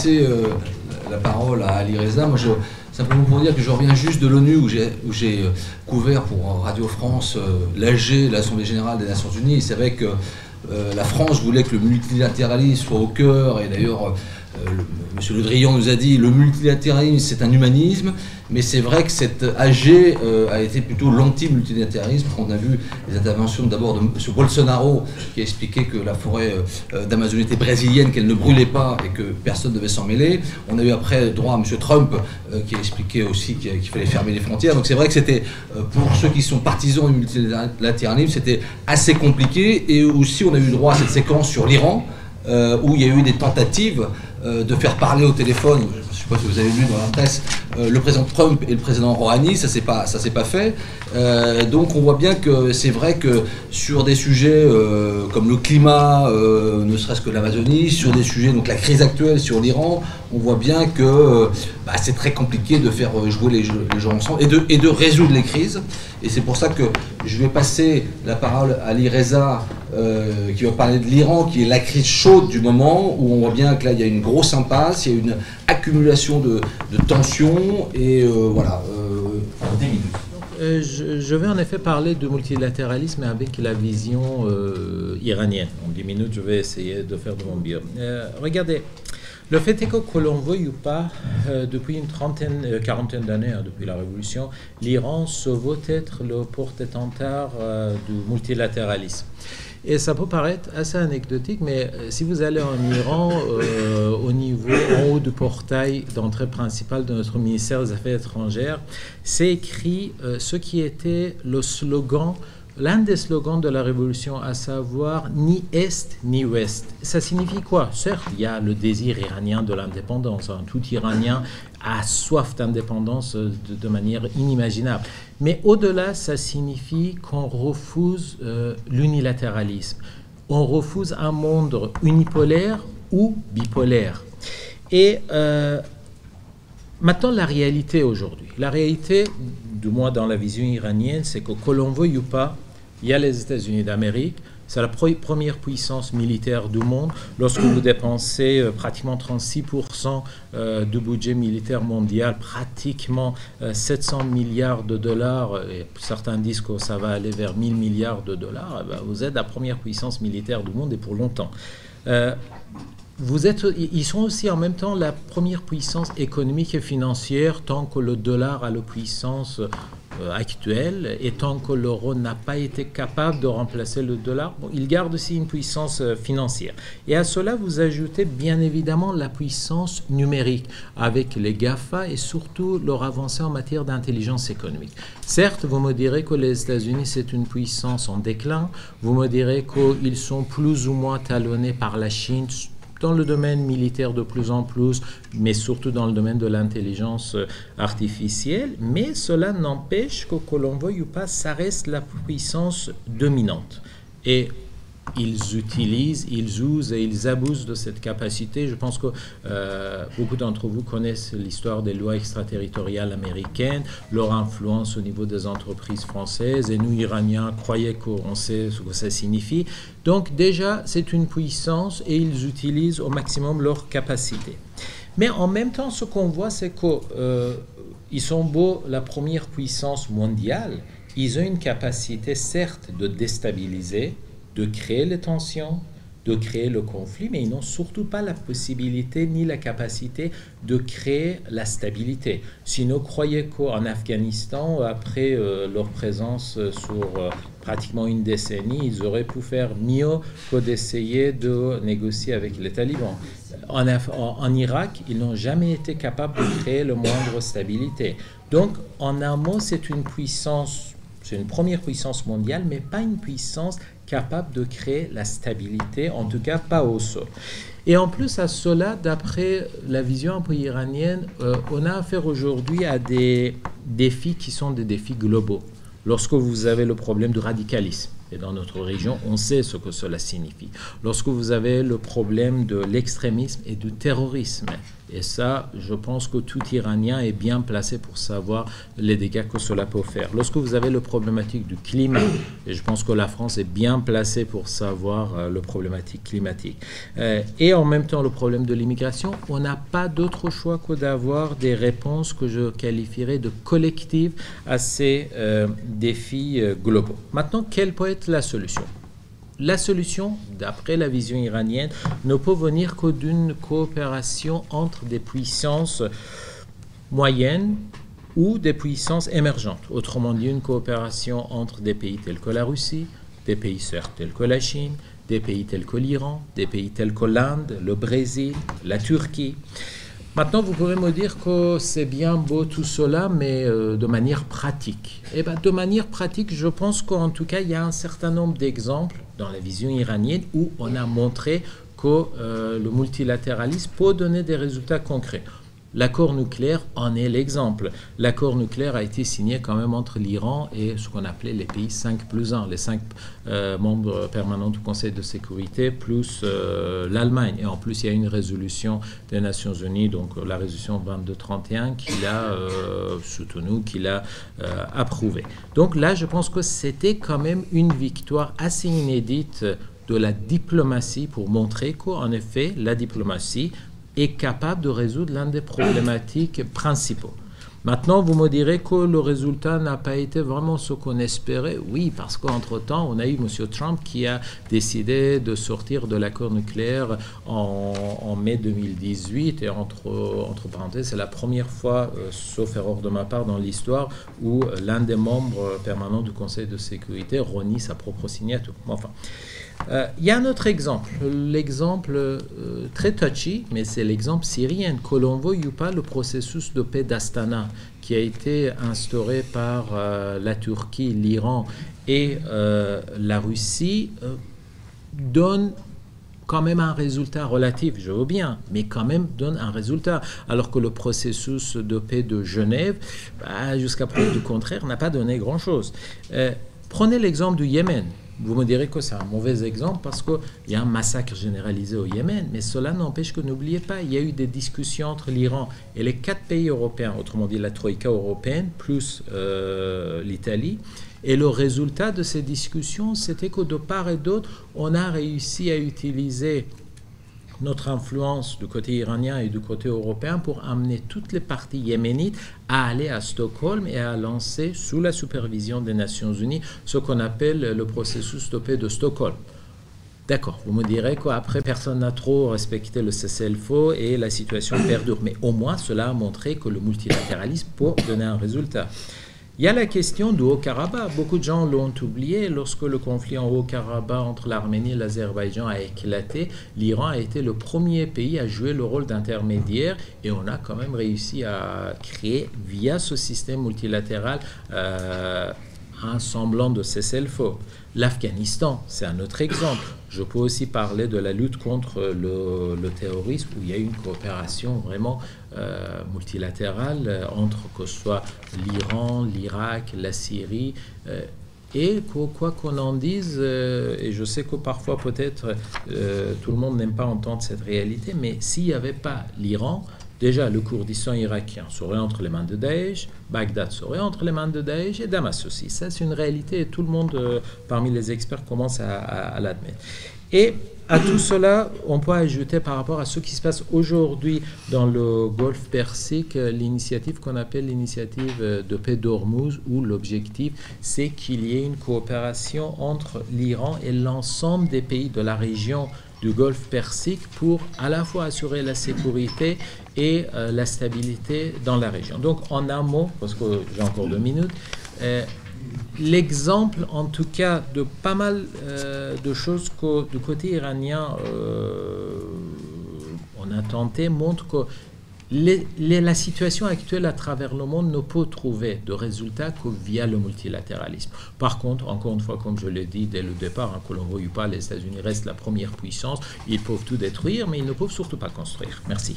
passer euh, la parole à Ali Reza. Moi, je, simplement pour dire que je reviens juste de l'ONU où j'ai, euh, couvert pour Radio France euh, l'AG, l'Assemblée Générale des Nations Unies. C'est vrai que euh, la France voulait que le multilatéralisme soit au cœur, et d'ailleurs, le- Monsieur Le Drian nous a dit le multilatéralisme c'est un humanisme, mais c'est vrai que cette AG euh, a été plutôt l'anti-multilatéralisme. On a vu les interventions d'abord de M. Bolsonaro qui a expliqué que la forêt euh, d'Amazonie était brésilienne, qu'elle ne brûlait pas et que personne ne devait s'en mêler. On a eu après droit à M. Trump euh, qui a expliqué aussi qu'il fallait fermer les frontières. Donc c'est vrai que c'était, euh, pour ceux qui sont partisans du multilatéralisme, c'était assez compliqué. Et aussi on a eu droit à cette séquence sur l'Iran. euh, où il y a eu des tentatives euh, de faire parler au téléphone. Sais pas vous avez lu dans la presse euh, le président Trump et le président Rouhani, ça s'est pas ça s'est pas fait. Euh, donc on voit bien que c'est vrai que sur des sujets euh, comme le climat, ne serait-ce que l'Amazonie, sur des sujets donc la crise actuelle sur l'Iran, on voit bien que bah, c'est très compliqué de faire jouer les, gens ensemble et de, et de résoudre les crises. Et c'est pour ça que je vais passer la parole à euh, qui va parler de l'Iran, qui est la crise chaude du moment, où on voit bien que là, il y a une grosse impasse, il y a une accumulation de, de tensions, et euh, voilà, euh, 10 minutes. Euh, je, vais en effet parler de multilatéralisme avec la vision iranienne. En 10 minutes, je vais essayer de faire de mon mieux. Regardez, le fait est que, que l'on veuille ou pas, euh, depuis une trentaine, euh, quarantaine d'années, hein, depuis la Révolution, l'Iran se veut être le porte-étendard euh, du multilatéralisme. Et ça peut paraître assez anecdotique, mais si vous allez en Iran, au niveau en haut du portail d'entrée principale de notre ministère des Affaires étrangères, c'est écrit ce qui était le slogan, l'un des slogans de la Révolution, à savoir ni Est ni Ouest. Ça signifie quoi? Certes, il y a le désir iranien de l'indépendance. hein. Tout Iranien a soif d'indépendance euh, de, manière inimaginable. Mais au-delà, ça signifie qu'on refuse euh, l'unilatéralisme. On refuse un monde unipolaire ou bipolaire. Et euh, maintenant, la réalité aujourd'hui. La réalité, du moins dans la vision iranienne, c'est que, que l'on veuille ou pas, il y a les États-Unis d'Amérique, c'est la première puissance militaire du monde. Lorsque vous dépensez euh, pratiquement 36% euh, du budget militaire mondial, pratiquement euh, 700 milliards de dollars, euh, et certains disent que ça va aller vers 1000 milliards de dollars, eh ben, vous êtes la première puissance militaire du monde et pour longtemps. Euh, vous êtes, ils sont aussi en même temps la première puissance économique et financière tant que le dollar a la puissance euh, actuelle et tant que l'euro n'a pas été capable de remplacer le dollar, bon, il garde aussi une puissance euh, financière. Et à cela, vous ajoutez bien évidemment la puissance numérique avec les GAFA et surtout leur avancée en matière d'intelligence économique. Certes, vous me direz que les États-Unis, c'est une puissance en déclin. Vous me direz qu'ils sont plus ou moins talonnés par la Chine dans le domaine militaire de plus en plus, mais surtout dans le domaine de l'intelligence euh, artificielle. Mais cela n'empêche que, que l'on ou pas, ça reste la puissance dominante. Et ils utilisent, ils usent et ils abusent de cette capacité. Je pense que euh, beaucoup d'entre vous connaissent l'histoire des lois extraterritoriales américaines, leur influence au niveau des entreprises françaises, et nous, Iraniens, croyez qu'on sait ce que ça signifie. Donc déjà, c'est une puissance et ils utilisent au maximum leur capacité. Mais en même temps, ce qu'on voit, c'est qu'ils sont beaux la première puissance mondiale, ils ont une capacité certes de déstabiliser, de créer les tensions, de créer le conflit, mais ils n'ont surtout pas la possibilité ni la capacité de créer la stabilité. Sinon, croyez qu'en Afghanistan, après euh, leur présence euh, sur euh, pratiquement une décennie, ils auraient pu faire mieux que d'essayer de négocier avec les talibans. En, en Irak, ils n'ont jamais été capables de créer le moindre stabilité. Donc, en un mot, c'est une puissance, c'est une première puissance mondiale, mais pas une puissance capable de créer la stabilité, en tout cas pas au sol. Et en plus à cela, d'après la vision un peu iranienne, euh, on a affaire aujourd'hui à des défis qui sont des défis globaux. Lorsque vous avez le problème du radicalisme, et dans notre région, on sait ce que cela signifie. Lorsque vous avez le problème de l'extrémisme et du terrorisme, Et ça, je pense que tout Iranien est bien placé pour savoir les dégâts que cela peut faire. Lorsque vous avez le problématique du climat, et je pense que la France est bien placée pour savoir euh, le problématique climatique, euh, et en même temps le problème de l'immigration, on n'a pas d'autre choix que d'avoir des réponses que je qualifierais de collectives à ces euh, défis globaux. Maintenant, quelle peut être la solution? La solution, d'après la vision iranienne, ne peut venir que d'une coopération entre des puissances moyennes ou des puissances émergentes. Autrement dit, une coopération entre des pays tels que la Russie, des pays sœurs tels que la Chine, des pays tels que l'Iran, des pays tels que l'Inde, le Brésil, la Turquie. Maintenant, vous pouvez me dire que c'est bien beau tout cela, mais euh, de manière pratique. Eh bien, de manière pratique, je pense qu'en tout cas, il y a un certain nombre d'exemples dans la vision iranienne où on a montré que euh, le multilatéralisme peut donner des résultats concrets. L'accord nucléaire en est l'exemple. L'accord nucléaire a été signé quand même entre l'Iran et ce qu'on appelait les pays 5 plus 1, les 5 euh, membres permanents du Conseil de sécurité, plus euh, l'Allemagne. Et en plus, il y a une résolution des Nations Unies, donc la résolution 2231, qui l'a euh, soutenue, qui l'a approuvée. Donc là, je pense que c'était quand même une victoire assez inédite de la diplomatie pour montrer qu'en effet, la diplomatie est capable de résoudre l'un des problématiques principaux. Maintenant, vous me direz que le résultat n'a pas été vraiment ce qu'on espérait. Oui, parce qu'entre-temps, on a eu M. Trump qui a décidé de sortir de l'accord nucléaire en, mai 2018. Et entre, entre parenthèses, c'est la première fois, euh, sauf erreur de ma part, dans l'histoire où l'un des membres permanents du Conseil de sécurité renie sa propre signature. Enfin. Euh, il y a un autre exemple, l'exemple euh, très touchy, mais c'est l'exemple syrien. Que l'on ou pas, le processus de paix d'Astana, qui a été instauré par euh, la Turquie, l'Iran et la Russie, donne quand même un résultat relatif, je veux bien, mais quand même donne un résultat. Alors que le processus de paix de Genève, bah, jusqu'à preuve du contraire, n'a pas donné grand-chose. prenez l'exemple du Yémen. Vous me direz que c'est un mauvais exemple parce qu'il y a un massacre généralisé au Yémen, mais cela n'empêche que n'oubliez pas, il y a eu des discussions entre l'Iran et les quatre pays européens, autrement dit la Troïka européenne, plus euh, l'Italie. Et le résultat de ces discussions, c'était que de part et d'autre, on a réussi à utiliser notre influence du côté iranien et du côté européen pour amener toutes les parties yéménites à aller à Stockholm et à lancer sous la supervision des Nations Unies ce qu'on appelle le processus de paix de Stockholm. D'accord, vous me direz qu'après, personne n'a trop respecté le cessez-le-feu et la situation perdure. Mais au moins, cela a montré que le multilatéralisme peut donner un résultat. Il y a la question du Haut-Karabakh. Beaucoup de gens l'ont oublié. Lorsque le conflit en Haut-Karabakh entre l'Arménie et l'Azerbaïdjan a éclaté, l'Iran a été le premier pays à jouer le rôle d'intermédiaire et on a quand même réussi à créer, via ce système multilatéral, euh, un semblant de cessez-le-feu. L'Afghanistan, c'est un autre exemple. Je peux aussi parler de la lutte contre le, terrorisme, où il y a une coopération vraiment euh, multilatérale euh, entre que ce soit l'Iran, l'Irak, la Syrie. Euh, et quoi qu'on en dise, et je sais que parfois peut-être tout le monde n'aime pas entendre cette réalité, mais s'il n'y avait pas l'Iran, Déjà, le Kurdistan irakien serait entre les mains de Daesh, Bagdad serait entre les mains de Daesh et Damas aussi. Ça, c'est une réalité et tout le monde, euh, parmi les experts, commence à, l'admettre. Et à tout cela, on peut ajouter par rapport à ce qui se passe aujourd'hui dans le Golfe Persique, l'initiative qu'on appelle l'initiative de paix d'Ormuz, où l'objectif, c'est qu'il y ait une coopération entre l'Iran et l'ensemble des pays de la région du Golfe Persique pour à la fois assurer la sécurité et euh, la stabilité dans la région. Donc en un mot, parce que j'ai encore deux minutes, euh, l'exemple en tout cas de pas mal euh, de choses que du côté iranien on a tenté montre que la situation actuelle à travers le monde ne peut trouver de résultats que via le multilatéralisme. Par contre, encore une fois, comme je l'ai dit dès le départ, hein, que l'on ne pas, les États-Unis restent la première puissance. Ils peuvent tout détruire, mais ils ne peuvent surtout pas construire. Merci.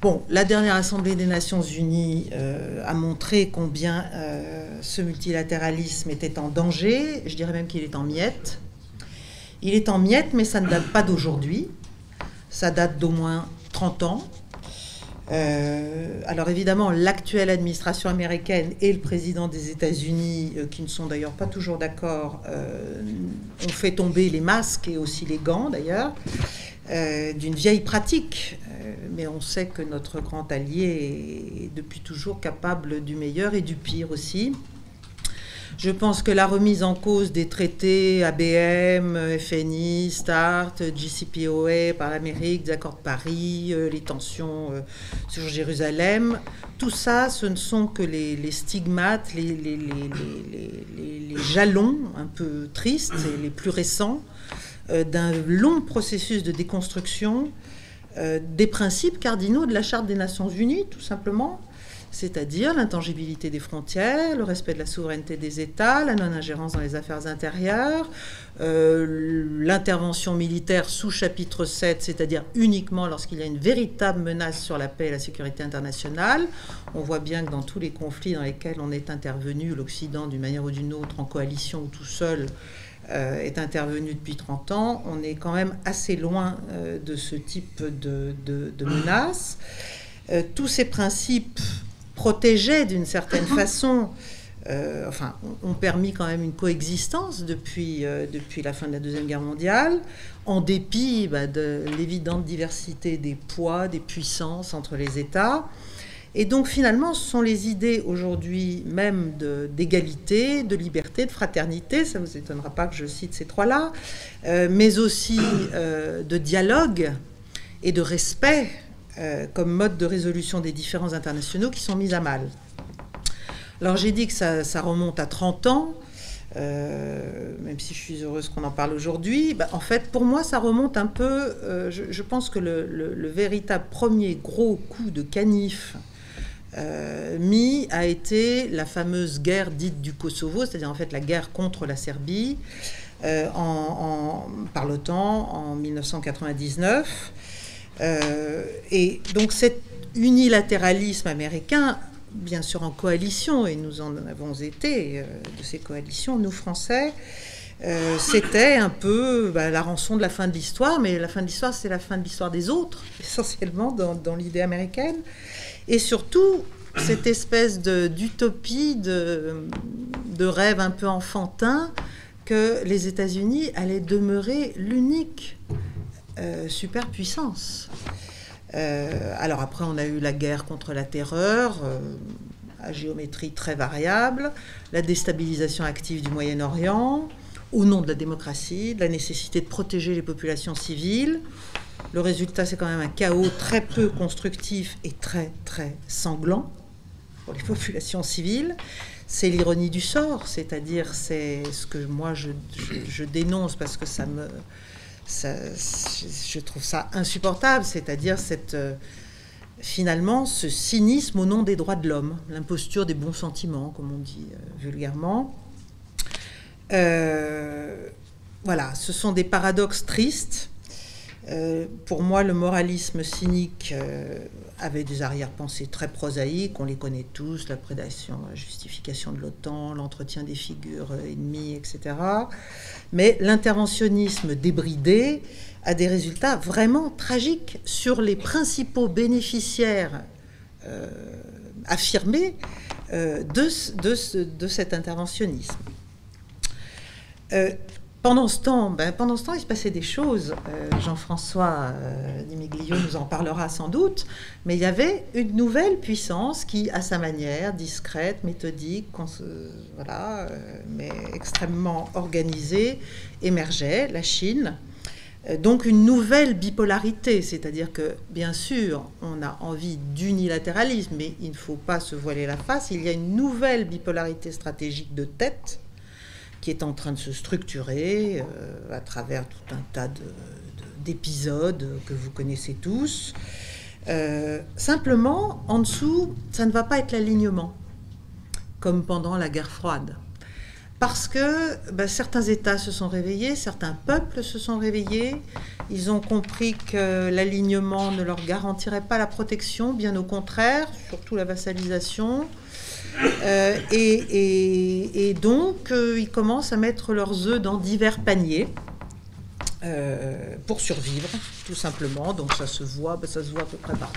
Bon, la dernière Assemblée des Nations Unies euh, a montré combien euh, ce multilatéralisme était en danger. Je dirais même qu'il est en miettes. Il est en miettes, mais ça ne date pas d'aujourd'hui. Ça date d'au moins 30 ans. Euh, alors évidemment, l'actuelle administration américaine et le président des États-Unis, euh, qui ne sont d'ailleurs pas toujours d'accord, euh, ont fait tomber les masques et aussi les gants d'ailleurs, d'une vieille pratique. mais on sait que notre grand allié est depuis toujours capable du meilleur et du pire aussi. Je pense que la remise en cause des traités ABM, FNI, START, JCPOA par l'Amérique, des accords de Paris, euh, les tensions euh, sur Jérusalem, tout ça, ce ne sont que les, stigmates, les, les, jalons un peu tristes et les plus récents euh, d'un long processus de déconstruction des principes cardinaux de la Charte des Nations Unies, tout simplement, c'est-à-dire l'intangibilité des frontières, le respect de la souveraineté des États, la non-ingérence dans les affaires intérieures, euh, l'intervention militaire sous chapitre 7, c'est-à-dire uniquement lorsqu'il y a une véritable menace sur la paix et la sécurité internationale. On voit bien que dans tous les conflits dans lesquels on est intervenu, l'Occident d'une manière ou d'une autre, en coalition ou tout seul, euh, est intervenu depuis 30 ans, on est quand même assez loin euh, de ce type de, de menaces. tous ces principes protégeaient d'une certaine façon, euh, enfin, ont permis quand même une coexistence depuis, euh, depuis la fin de la Deuxième Guerre mondiale, en dépit bah, de l'évidente diversité des poids, des puissances entre les États. Et donc finalement, ce sont les idées aujourd'hui même d'égalité, de, liberté, de fraternité, ça ne vous étonnera pas que je cite ces trois-là, euh, mais aussi de dialogue et de respect euh, comme mode de résolution des différends internationaux qui sont mis à mal. Alors j'ai dit que ça, remonte à 30 ans, euh, même si je suis heureuse qu'on en parle aujourd'hui. Bah, en fait, pour moi, ça remonte un peu, euh, je, pense que le, véritable premier gros coup de canif mis a été la fameuse guerre dite du Kosovo, c'est-à-dire en fait la guerre contre la Serbie par l'OTAN en 1999. Euh, et donc cet unilatéralisme américain, bien sûr en coalition, et nous en avons été euh, de ces coalitions, nous Français, euh, c'était un peu bah, la rançon de la fin de l'histoire, mais la fin de l'histoire, c'est la fin de l'histoire des autres, essentiellement dans, l'idée américaine. Et surtout, cette espèce d'utopie, de, rêve un peu enfantin, que les États-Unis allaient demeurer l'unique superpuissance. Euh, alors après, on a eu la guerre contre la terreur, euh, à géométrie très variable, la déstabilisation active du Moyen-Orient, au nom de la démocratie, de la nécessité de protéger les populations civiles. Le résultat, c'est quand même un chaos très peu constructif et très, très sanglant pour les populations civiles. C'est l'ironie du sort, c'est-à-dire c'est ce que moi je dénonce parce que ça me, je trouve ça insupportable, c'est-à-dire cette euh, finalement ce cynisme au nom des droits de l'homme, l'imposture des bons sentiments, comme on dit euh, vulgairement. Euh, voilà, ce sont des paradoxes tristes. Pour moi, le moralisme cynique avait des arrière-pensées très prosaïques, on les connaît tous, la prédation, la justification de l'OTAN, l'entretien des figures ennemies, etc. Mais l'interventionnisme débridé a des résultats vraiment tragiques sur les principaux bénéficiaires euh, affirmés euh, de, cet interventionnisme. Euh, pendant ce temps, ben, pendant ce temps, il se passait des choses. Euh, Jean-François euh, Dimiglio nous en parlera sans doute, mais il y avait une nouvelle puissance qui, à sa manière, discrète, méthodique, voilà, euh, mais extrêmement organisée, émergeait, la Chine. Donc une nouvelle bipolarité, c'est-à-dire que bien sûr on a envie d'unilatéralisme, mais il ne faut pas se voiler la face, il y a une nouvelle bipolarité stratégique de tête est en train de se structurer euh, à travers tout un tas d'épisodes que vous connaissez tous. Euh, simplement, en dessous, ça ne va pas être l'alignement, comme pendant la guerre froide. Parce que ben, certains États se sont réveillés, certains peuples se sont réveillés, ils ont compris que l'alignement ne leur garantirait pas la protection, bien au contraire, surtout la vassalisation. Euh, et, donc, euh, ils commencent à mettre leurs œufs dans divers paniers. pour survivre, tout simplement. Donc ça se voit, ça se voit à peu près partout.